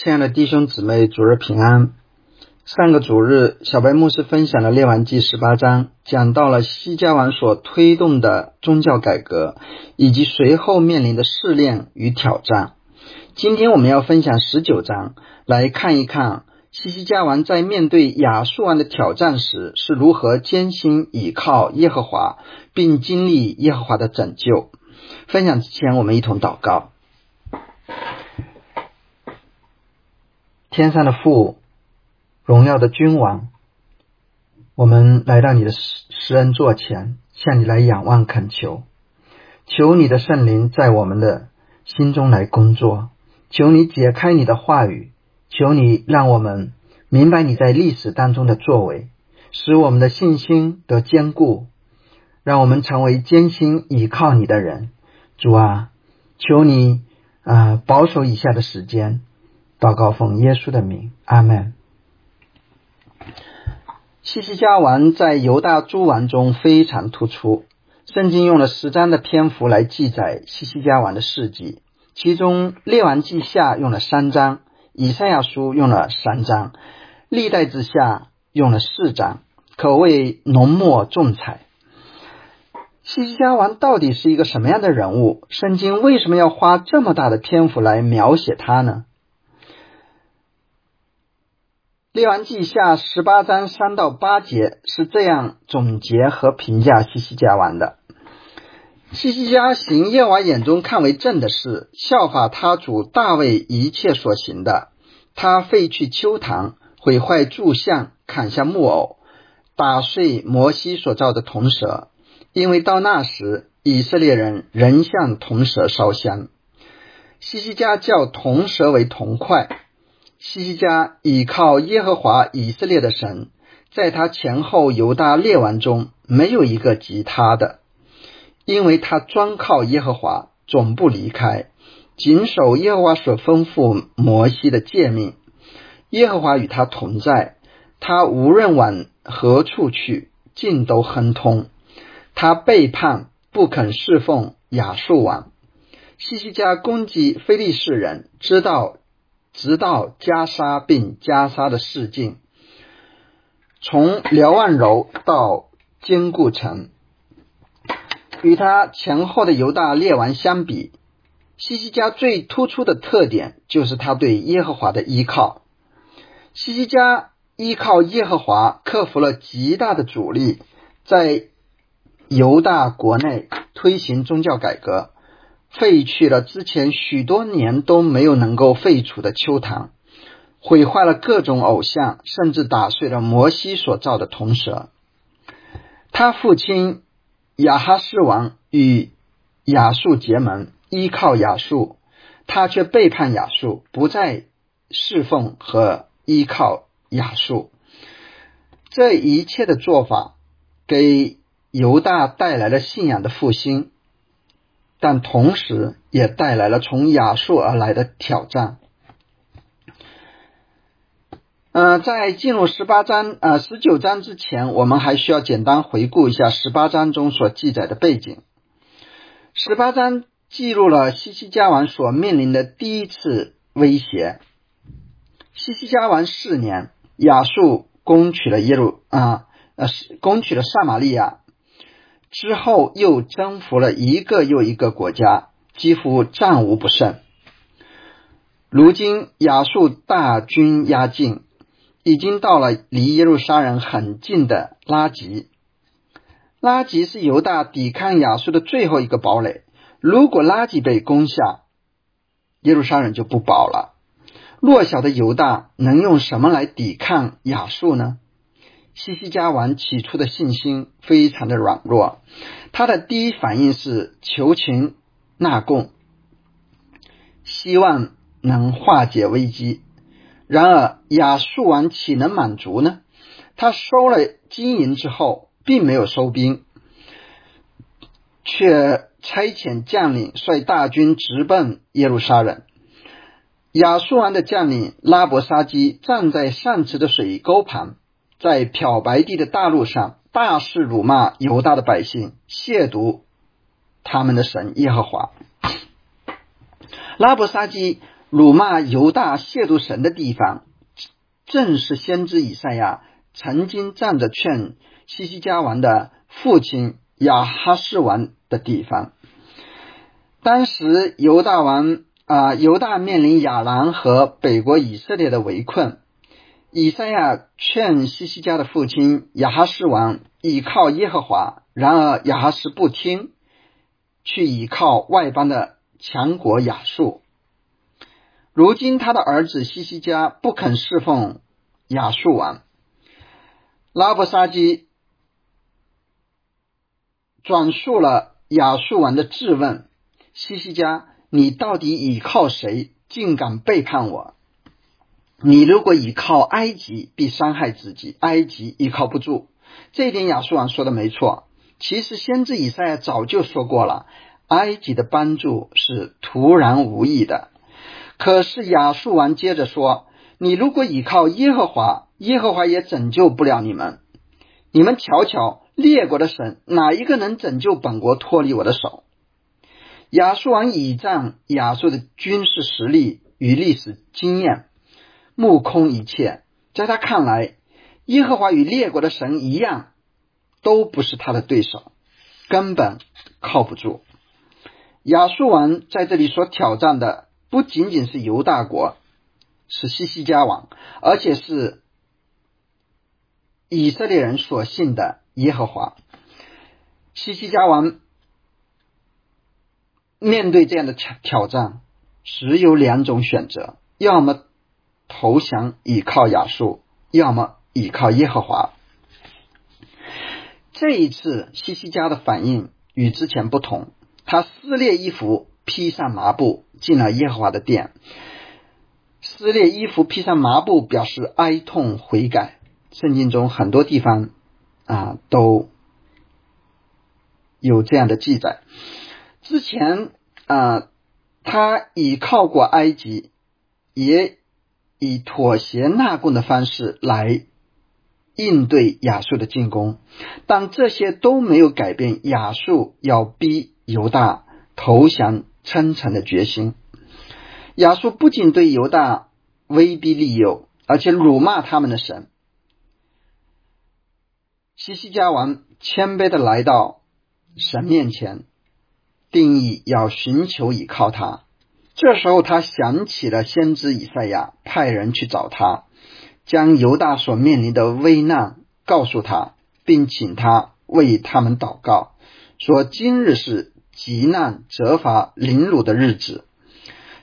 亲爱的弟兄姊妹，主日平安。上个主日，小白牧师分享了《列王记》十八章，讲到了西家王所推动的宗教改革，以及随后面临的试炼与挑战。今天我们要分享十九章，来看一看西西家王在面对亚述王的挑战时是如何艰辛倚靠耶和华，并经历耶和华的拯救。分享之前，我们一同祷告。天上的父，荣耀的君王，我们来到你的施恩座前，向你来仰望恳求，求你的圣灵在我们的心中来工作，求你解开你的话语，求你让我们明白你在历史当中的作为，使我们的信心得坚固，让我们成为艰辛倚靠你的人。主啊，求你啊保守以下的时间。祷告奉耶稣的名，阿门。西西家王在犹大诸王中非常突出，圣经用了十章的篇幅来记载西西家王的事迹，其中列王记下用了三章，以赛亚书用了三章，历代之下用了四章，可谓浓墨重彩。西西家王到底是一个什么样的人物？圣经为什么要花这么大的篇幅来描写他呢？列王记下十八章三到八节是这样总结和评价西西家王的：西西家行耶和华眼中看为正的事，效法他主大卫一切所行的。他废去秋堂，毁坏柱像，砍下木偶，打碎摩西所造的铜蛇，因为到那时以色列人仍向铜蛇烧香。西西家叫铜蛇为铜块。西西家倚靠耶和华以色列的神，在他前后犹大列王中没有一个及他的，因为他专靠耶和华，总不离开，谨守耶和华所吩咐摩西的诫命。耶和华与他同在，他无论往何处去，尽都亨通。他背叛，不肯侍奉亚述王。西西家攻击非利士人，知道。直到加沙并加沙的事境，从辽万柔到坚固城，与他前后的犹大列王相比，西西家最突出的特点就是他对耶和华的依靠。西西家依靠耶和华，克服了极大的阻力，在犹大国内推行宗教改革。废去了之前许多年都没有能够废除的秋堂，毁坏了各种偶像，甚至打碎了摩西所造的铜蛇。他父亲亚哈斯王与亚述结盟，依靠亚述，他却背叛亚述，不再侍奉和依靠亚述。这一切的做法给犹大带来了信仰的复兴。但同时也带来了从亚述而来的挑战。呃，在进入十八章、呃十九章之前，我们还需要简单回顾一下十八章中所记载的背景。十八章记录了西西家王所面临的第一次威胁。西西家王四年，亚述攻取了耶路啊，呃，攻取了撒玛利亚。之后又征服了一个又一个国家，几乎战无不胜。如今亚述大军压境，已经到了离耶路撒冷很近的拉吉。拉吉是犹大抵抗亚述的最后一个堡垒。如果拉吉被攻下，耶路撒冷就不保了。弱小的犹大能用什么来抵抗亚述呢？西西家王起初的信心非常的软弱，他的第一反应是求情纳贡，希望能化解危机。然而亚述王岂能满足呢？他收了金银之后，并没有收兵，却差遣将领率大军直奔耶路撒冷。亚述王的将领拉伯沙基站在上池的水沟旁。在漂白地的大路上，大肆辱骂犹大的百姓，亵渎他们的神耶和华。拉伯沙基辱骂犹大亵渎神的地方，正是先知以赛亚曾经站着劝西西家王的父亲亚哈士王的地方。当时犹大王啊，犹大面临亚兰和北国以色列的围困。以赛亚劝西西家的父亲亚哈士王倚靠耶和华，然而亚哈士不听，去倚靠外邦的强国亚述。如今他的儿子西西家不肯侍奉亚述王，拉布沙基转述了亚述王的质问：西西家，你到底倚靠谁，竟敢背叛我？你如果依靠埃及，必伤害自己。埃及依靠不住，这一点亚述王说的没错。其实先知以赛亚早就说过了，埃及的帮助是徒然无意的。可是亚述王接着说：“你如果依靠耶和华，耶和华也拯救不了你们。你们瞧瞧，列国的神哪一个能拯救本国脱离我的手？”亚述王倚仗亚述的军事实力与历史经验。目空一切，在他看来，耶和华与列国的神一样，都不是他的对手，根本靠不住。亚述王在这里所挑战的，不仅仅是犹大国，是西西家王，而且是以色列人所信的耶和华。西西家王面对这样的挑挑战，只有两种选择：要么。投降倚靠亚述，要么倚靠耶和华。这一次西西家的反应与之前不同，他撕裂衣服，披上麻布，进了耶和华的殿。撕裂衣服，披上麻布，表示哀痛悔改。圣经中很多地方啊都有这样的记载。之前啊，他倚靠过埃及，也。以妥协纳贡的方式来应对亚述的进攻，但这些都没有改变亚述要逼犹大投降称臣的决心。亚述不仅对犹大威逼利诱，而且辱骂他们的神。西西家王谦卑的来到神面前，定义要寻求依靠他。这时候，他想起了先知以赛亚，派人去找他，将犹大所面临的危难告诉他，并请他为他们祷告，说：“今日是极难、责罚、凌辱的日子，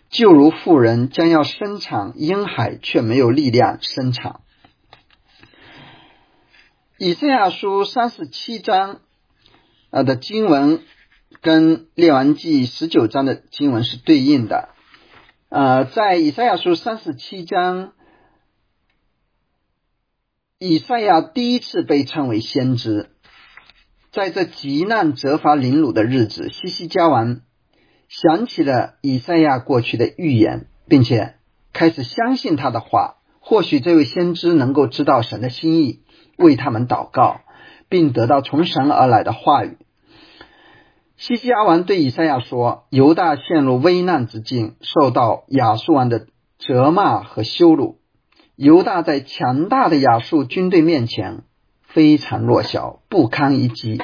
就如妇人将要生产婴孩，却没有力量生产。”以赛亚书三十七章啊的经文。跟列王记十九章的经文是对应的。呃，在以赛亚书三十七章，以赛亚第一次被称为先知。在这极难、责罚、凌辱的日子，西西家王想起了以赛亚过去的预言，并且开始相信他的话。或许这位先知能够知道神的心意，为他们祷告，并得到从神而来的话语。西西阿王对以赛亚说：“犹大陷入危难之境，受到亚述王的责骂和羞辱。犹大在强大的亚述军队面前非常弱小，不堪一击。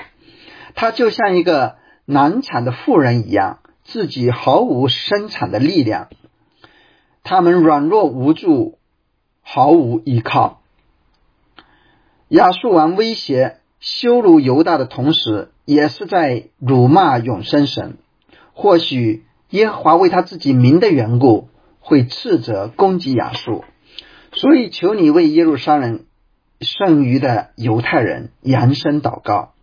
他就像一个难产的妇人一样，自己毫无生产的力量。他们软弱无助，毫无依靠。亚述王威胁、羞辱犹大的同时。”也是在辱骂永生神。或许耶和华为他自己名的缘故，会斥责攻击亚述。所以求你为耶路撒冷剩余的犹太人扬声祷告。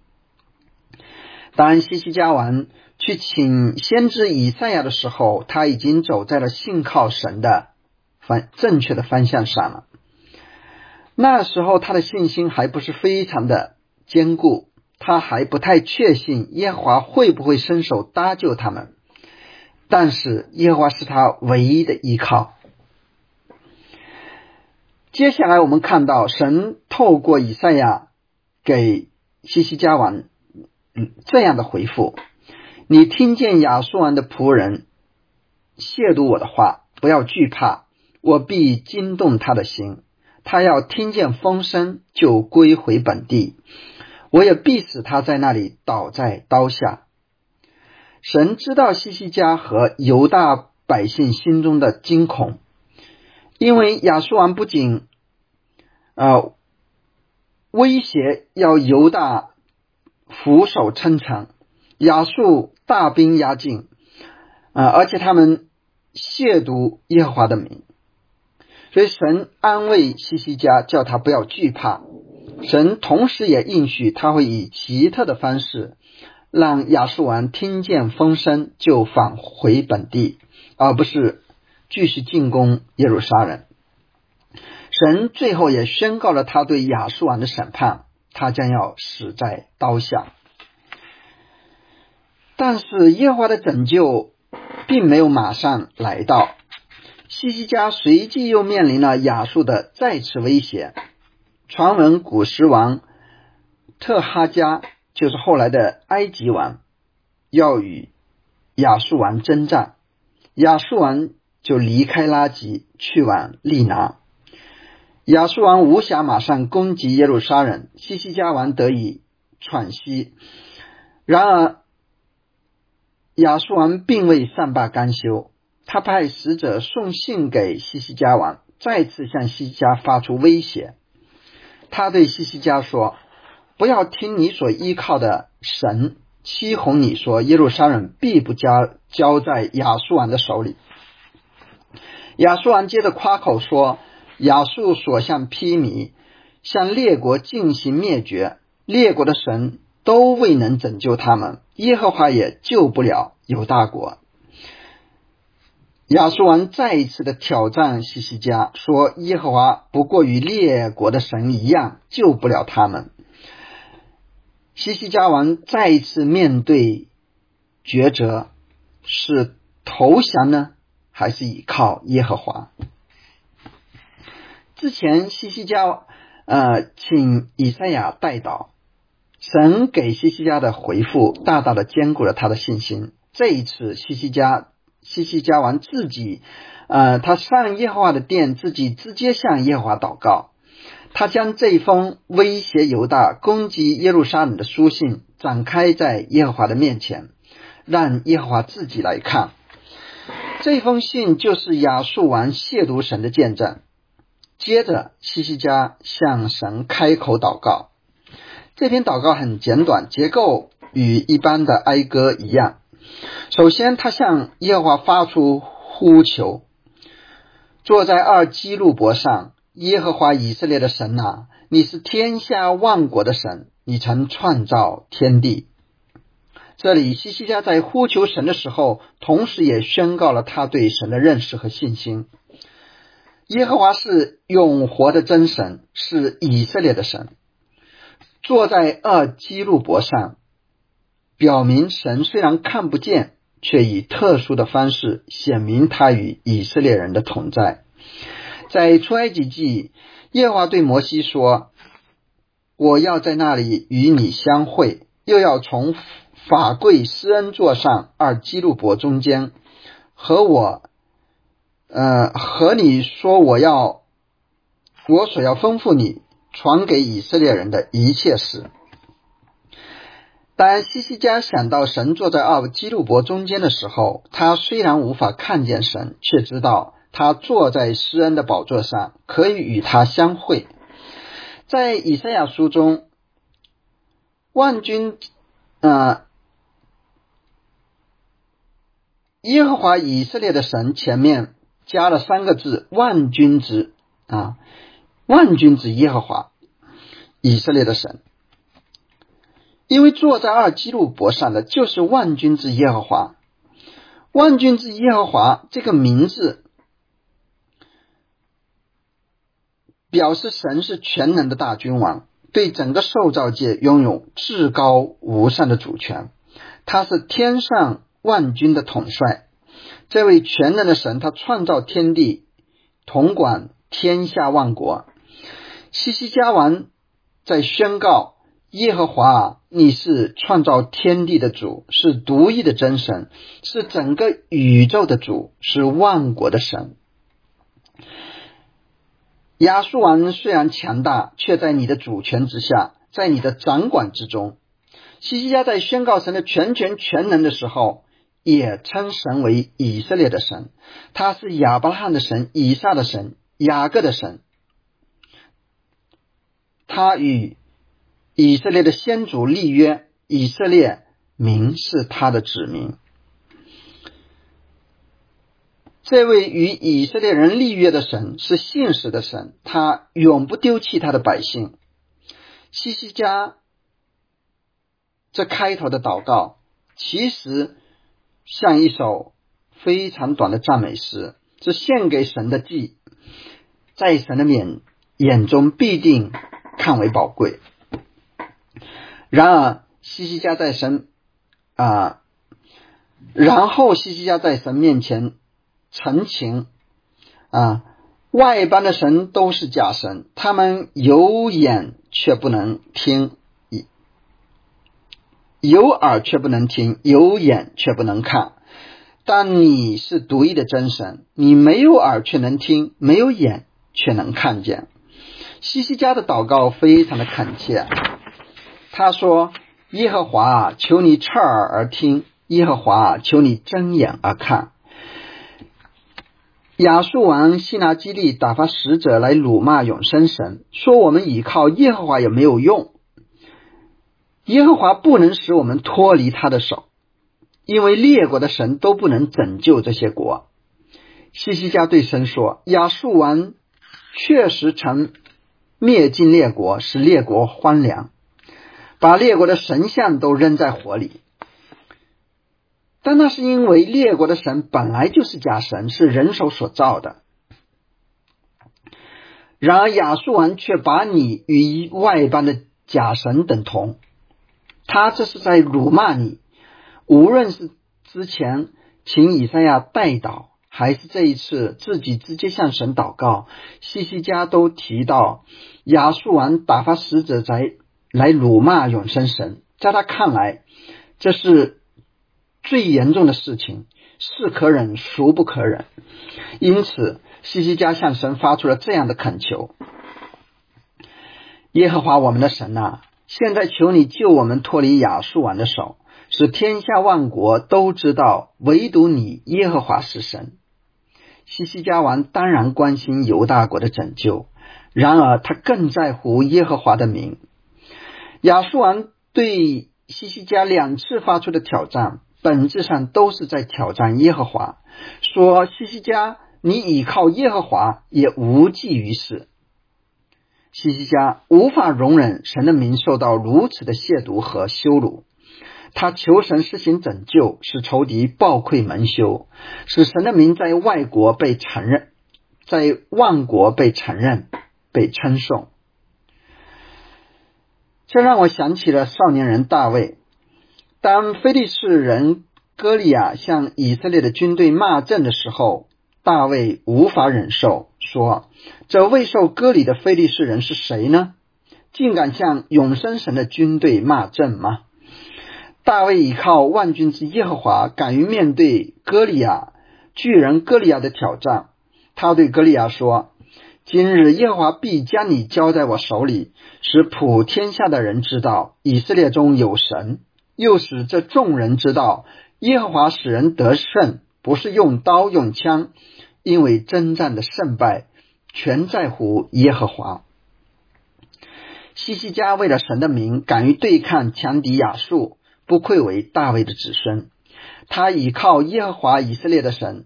当西西家王去请先知以赛亚的时候，他已经走在了信靠神的方正确的方向上了。那时候他的信心还不是非常的坚固。他还不太确信耶和华会不会伸手搭救他们，但是耶和华是他唯一的依靠。接下来我们看到神透过以赛亚给西西加王这样的回复：你听见亚述王的仆人亵渎我的话，不要惧怕，我必惊动他的心。他要听见风声，就归回本地。我也必使他在那里倒在刀下。神知道西西家和犹大百姓心中的惊恐，因为亚述王不仅啊威胁要犹大俯首称臣，亚述大兵压境啊，而且他们亵渎耶和华的名，所以神安慰西西家，叫他不要惧怕。神同时也应许他会以奇特的方式。让亚述王听见风声就返回本地，而不是继续进攻耶路撒冷。神最后也宣告了他对亚述王的审判，他将要死在刀下。但是耶和华的拯救并没有马上来到，西西家随即又面临了亚述的再次威胁。传闻古时王特哈加。就是后来的埃及王要与亚述王征战，亚述王就离开拉吉去往利拿，亚述王无暇马上攻击耶路撒冷，西西家王得以喘息。然而亚述王并未善罢甘休，他派使者送信给西西家王，再次向西西家发出威胁。他对西西家说。不要听你所依靠的神欺哄你说耶路撒冷必不交交在亚述王的手里。亚述王接着夸口说：亚述所向披靡，向列国进行灭绝，列国的神都未能拯救他们，耶和华也救不了犹大国。亚述王再一次的挑战西西家，说耶和华不过与列国的神一样，救不了他们。西西家王再一次面对抉择：是投降呢，还是依靠耶和华？之前西西家呃请以赛亚代祷，神给西西家的回复大大的坚固了他的信心。这一次，西西家西西家王自己呃他上耶和华的殿，自己直接向耶和华祷告。他将这封威胁犹大、攻击耶路撒冷的书信展开在耶和华的面前，让耶和华自己来看。这封信就是亚述王亵渎神的见证。接着，西西家向神开口祷告。这篇祷告很简短，结构与一般的哀歌一样。首先，他向耶和华发出呼求：坐在二基路伯上。耶和华以色列的神呐，你是天下万国的神，你曾创造天地。这里西西家在呼求神的时候，同时也宣告了他对神的认识和信心。耶和华是永活的真神，是以色列的神，坐在二基路伯上，表明神虽然看不见，却以特殊的方式显明他与以色列人的同在。在出埃及记，耶和华对摩西说：“我要在那里与你相会，又要从法柜施恩座上二基路伯中间和我，呃，和你说我要我所要吩咐你传给以色列人的一切事。”当西西家想到神坐在奥基路伯中间的时候，他虽然无法看见神，却知道。他坐在施恩的宝座上，可以与他相会。在以赛亚书中，万军啊，耶和华以色列的神前面加了三个字“万军之”啊，万军之耶和华以色列的神，因为坐在二基路伯上的就是万军之耶和华，万军之耶和华这个名字。表示神是全能的大君王，对整个受造界拥有至高无上的主权。他是天上万军的统帅。这位全能的神，他创造天地，统管天下万国。西西家王在宣告耶和华，你是创造天地的主，是独一的真神，是整个宇宙的主，是万国的神。亚述王虽然强大，却在你的主权之下，在你的掌管之中。西西家在宣告神的全权全能的时候，也称神为以色列的神，他是亚伯拉罕的神、以撒的神、雅各的神，他与。以色列的先祖立约，以色列民是他的子民。这位与以色列人立约的神是信实的神，他永不丢弃他的百姓。西西家这开头的祷告，其实像一首非常短的赞美诗，是献给神的祭，在神的眼眼中必定看为宝贵。然而，西西家在神啊，然后西西家在神面前陈情啊，外邦的神都是假神，他们有眼却不能听，有耳却不能听，有眼却不能看。但你是独一的真神，你没有耳却能听，没有眼却能看见。西西家的祷告非常的恳切。他说：“耶和华，求你侧耳而听；耶和华，求你睁眼而看。”亚述王希拿基利打发使者来辱骂永生神，说：“我们倚靠耶和华也没有用，耶和华不能使我们脱离他的手，因为列国的神都不能拯救这些国。”西西家对神说：“亚述王确实曾灭尽列国，使列国荒凉。”把列国的神像都扔在火里，但那是因为列国的神本来就是假神，是人手所造的。然而亚述王却把你与外邦的假神等同，他这是在辱骂你。无论是之前请以赛亚代祷，还是这一次自己直接向神祷告，西西家都提到亚述王打发使者在。来辱骂永生神，在他看来，这是最严重的事情，是可忍，孰不可忍。因此，西西家向神发出了这样的恳求：耶和华我们的神呐，现在求你救我们脱离亚述王的手，使天下万国都知道，唯独你耶和华是神。西西家王当然关心犹大国的拯救，然而他更在乎耶和华的名。亚述王对西西家两次发出的挑战，本质上都是在挑战耶和华，说西西家，你倚靠耶和华也无济于事。西西家无法容忍神的名受到如此的亵渎和羞辱，他求神施行拯救，使仇敌暴愧蒙羞，使神的名在外国被承认，在万国被承认、被称颂。这让我想起了少年人大卫。当非利士人歌利亚向以色列的军队骂阵的时候，大卫无法忍受，说：“这未受割礼的非利士人是谁呢？竟敢向永生神的军队骂阵吗？”大卫依靠万军之耶和华，敢于面对歌利亚巨人歌利亚的挑战。他对歌利亚说。今日耶和华必将你交在我手里，使普天下的人知道以色列中有神，又使这众人知道耶和华使人得胜，不是用刀用枪，因为征战的胜败全在乎耶和华。西西家为了神的名，敢于对抗强敌亚述，不愧为大卫的子孙。他倚靠耶和华以色列的神，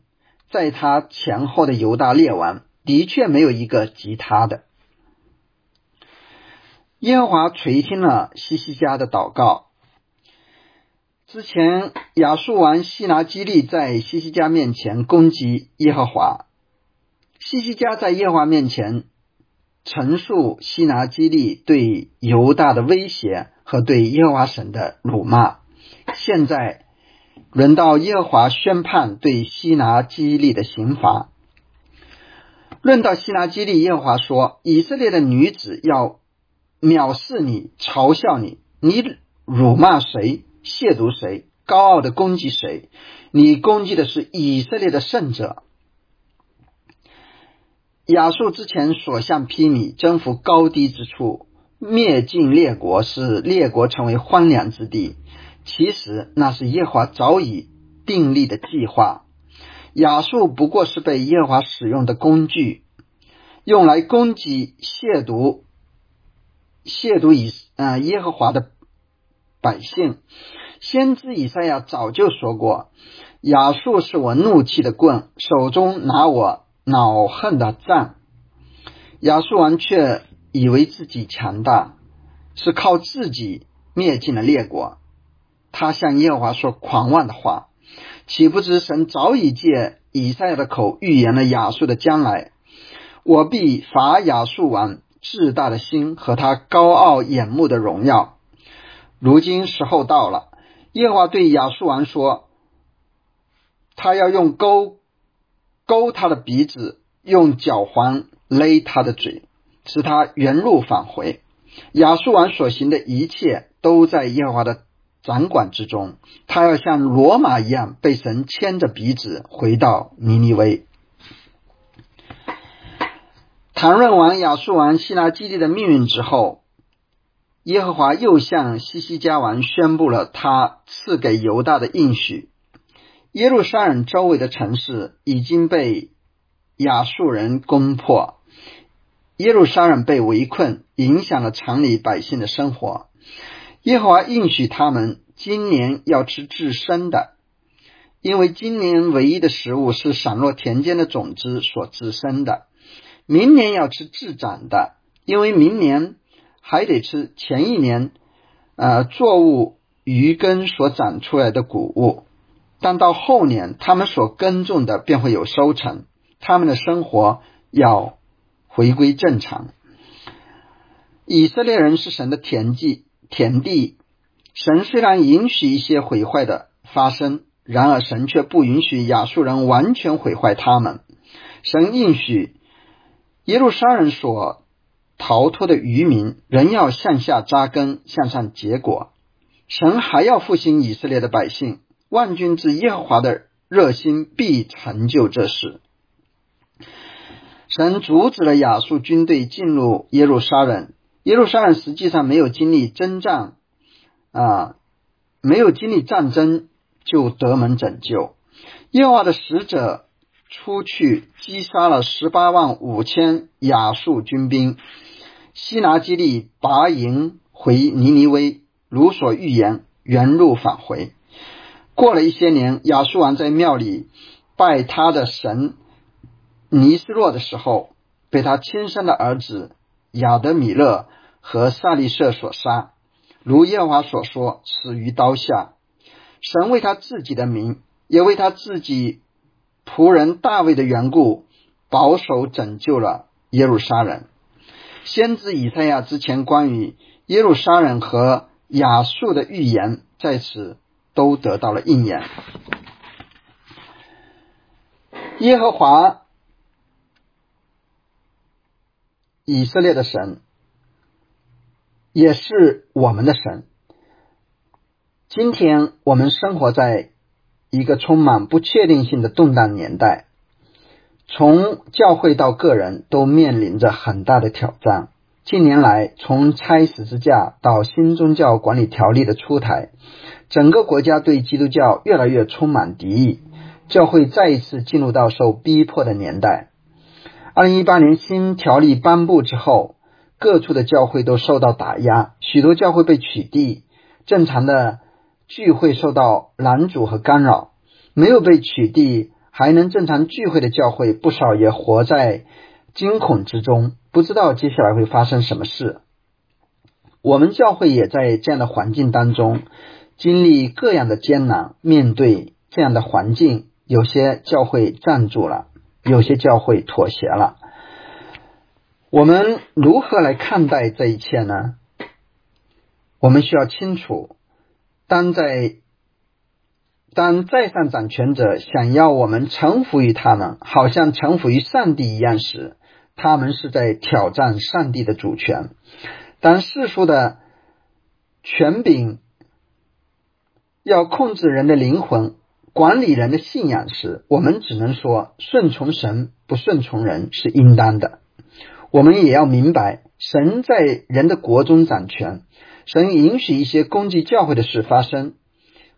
在他前后的犹大列王。的确没有一个及他的。耶和华垂听了西西家的祷告。之前亚述王西拿基利在西西家面前攻击耶和华，西西家在耶和华面前陈述西拿基利对犹大的威胁和对耶和华神的辱骂。现在轮到耶和华宣判对西拿基利的刑罚。论到希拉基利，耶和华说：“以色列的女子要藐视你，嘲笑你，你辱骂谁，亵渎谁，高傲的攻击谁？你攻击的是以色列的圣者。亚述之前所向披靡，征服高低之处，灭尽列国，使列国成为荒凉之地。其实那是耶华早已订立的计划。亚述不过是被耶和华使用的工具，用来攻击、亵渎、亵渎以啊耶和华的百姓。先知以赛亚早就说过：“亚述是我怒气的棍，手中拿我。”恼恨的杖，亚述王却以为自己强大，是靠自己灭尽了列国。他向耶和华说狂妄的话，岂不知神早已借以赛亚的口预言了亚述的将来？我必罚亚述王至大的心和他高傲眼目的荣耀。如今时候到了，耶和华对亚述王说：“他要用钩。”勾他的鼻子，用脚环勒他的嘴，使他原路返回。亚述王所行的一切都在耶和华的掌管之中。他要像罗马一样被神牵着鼻子回到尼尼微。谈论完亚述王希拉基地的命运之后，耶和华又向西西家王宣布了他赐给犹大的应许。耶路撒冷周围的城市已经被亚述人攻破，耶路撒冷被围困，影响了城里百姓的生活。耶和华应许他们，今年要吃至生的，因为今年唯一的食物是散落田间的种子所滋生的；明年要吃自长的，因为明年还得吃前一年呃作物余根所长出来的谷物。但到后年，他们所耕种的便会有收成，他们的生活要回归正常。以色列人是神的田地，田地。神虽然允许一些毁坏的发生，然而神却不允许亚述人完全毁坏他们。神应许耶路撒冷所逃脱的渔民仍要向下扎根，向上结果。神还要复兴以色列的百姓。万军之耶和华的热心必成就这事。神阻止了亚述军队进入耶路撒冷。耶路撒冷实际上没有经历征战啊，没有经历战争就得门拯救。耶和华的使者出去击杀了十八万五千亚述军兵，西拿基利拔营回尼尼微，如所预言，原路返回。过了一些年，亚述王在庙里拜他的神尼斯洛的时候，被他亲生的儿子亚德米勒和萨利舍所杀，如耶和华所说，死于刀下。神为他自己的名，也为他自己仆人大卫的缘故，保守拯救了耶路撒冷。先知以赛亚之前关于耶路撒冷和亚述的预言，在此。都得到了应验。耶和华以色列的神，也是我们的神。今天我们生活在一个充满不确定性的动荡年代，从教会到个人都面临着很大的挑战。近年来，从拆十字架到新宗教管理条例的出台。整个国家对基督教越来越充满敌意，教会再一次进入到受逼迫的年代。二零一八年新条例颁布之后，各处的教会都受到打压，许多教会被取缔，正常的聚会受到拦阻和干扰。没有被取缔还能正常聚会的教会，不少也活在惊恐之中，不知道接下来会发生什么事。我们教会也在这样的环境当中。经历各样的艰难，面对这样的环境，有些教会站住了，有些教会妥协了。我们如何来看待这一切呢？我们需要清楚，当在当在上掌权者想要我们臣服于他们，好像臣服于上帝一样时，他们是在挑战上帝的主权。当世俗的权柄要控制人的灵魂、管理人的信仰时，我们只能说顺从神，不顺从人是应当的。我们也要明白，神在人的国中掌权，神允许一些攻击教会的事发生，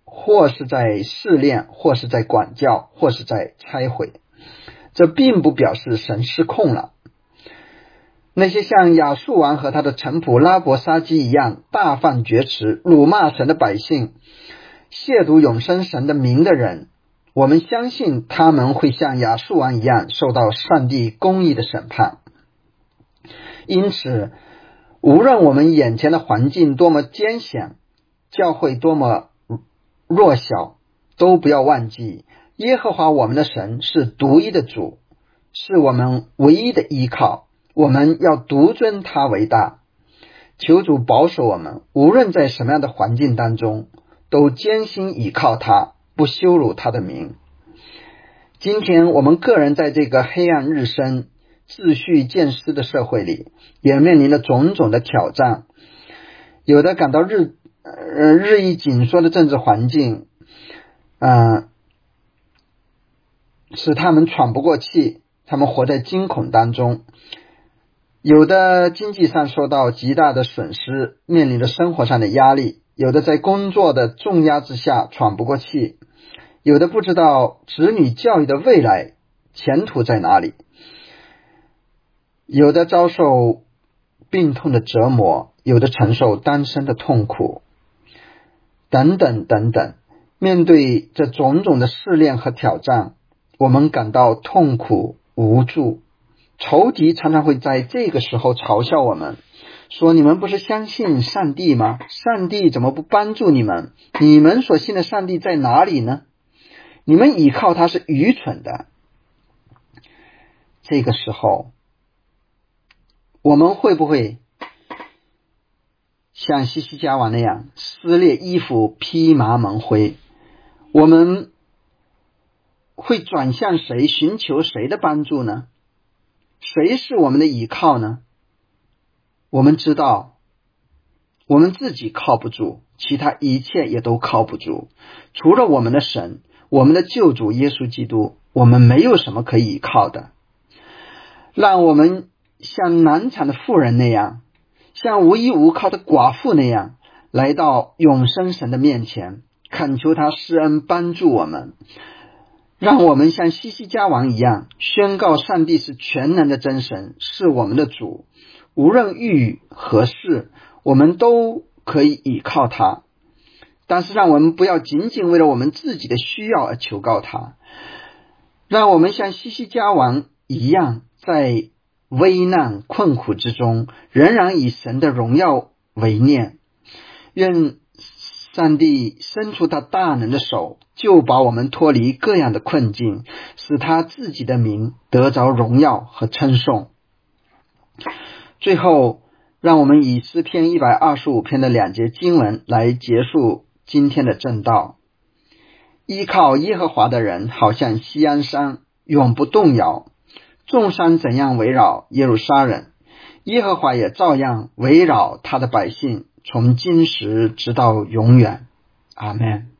或是在试炼，或是在管教，或是在拆毁。这并不表示神失控了。那些像亚述王和他的臣仆拉伯沙基一样大放厥词、辱骂神的百姓、亵渎永生神的名的人，我们相信他们会像亚述王一样受到上帝公义的审判。因此，无论我们眼前的环境多么艰险，教会多么弱小，都不要忘记，耶和华我们的神是独一的主，是我们唯一的依靠。我们要独尊他为大，求主保守我们，无论在什么样的环境当中，都艰辛倚靠他，不羞辱他的名。今天我们个人在这个黑暗日深、秩序渐失的社会里，也面临着种种的挑战。有的感到日呃日益紧缩的政治环境，嗯，使他们喘不过气，他们活在惊恐当中。有的经济上受到极大的损失，面临着生活上的压力；有的在工作的重压之下喘不过气；有的不知道子女教育的未来前途在哪里；有的遭受病痛的折磨；有的承受单身的痛苦，等等等等。面对这种种的试炼和挑战，我们感到痛苦无助。仇敌常常会在这个时候嘲笑我们，说：“你们不是相信上帝吗？上帝怎么不帮助你们？你们所信的上帝在哪里呢？你们倚靠他是愚蠢的。”这个时候，我们会不会像西西家王那样撕裂衣服、披麻蒙灰？我们会转向谁，寻求谁的帮助呢？谁是我们的依靠呢？我们知道，我们自己靠不住，其他一切也都靠不住。除了我们的神，我们的救主耶稣基督，我们没有什么可以依靠的。让我们像难产的妇人那样，像无依无靠的寡妇那样，来到永生神的面前，恳求他施恩帮助我们。让我们像西西家王一样，宣告上帝是全能的真神，是我们的主。无论遇何事，我们都可以依靠他。但是，让我们不要仅仅为了我们自己的需要而求告他。让我们像西西家王一样，在危难困苦之中，仍然以神的荣耀为念。愿。上帝伸出他大能的手，就把我们脱离各样的困境，使他自己的名得着荣耀和称颂。最后，让我们以诗篇一百二十五篇的两节经文来结束今天的正道。依靠耶和华的人，好像西安山，永不动摇。众山怎样围绕耶路撒冷，耶和华也照样围绕他的百姓。从今时直到永远，阿门。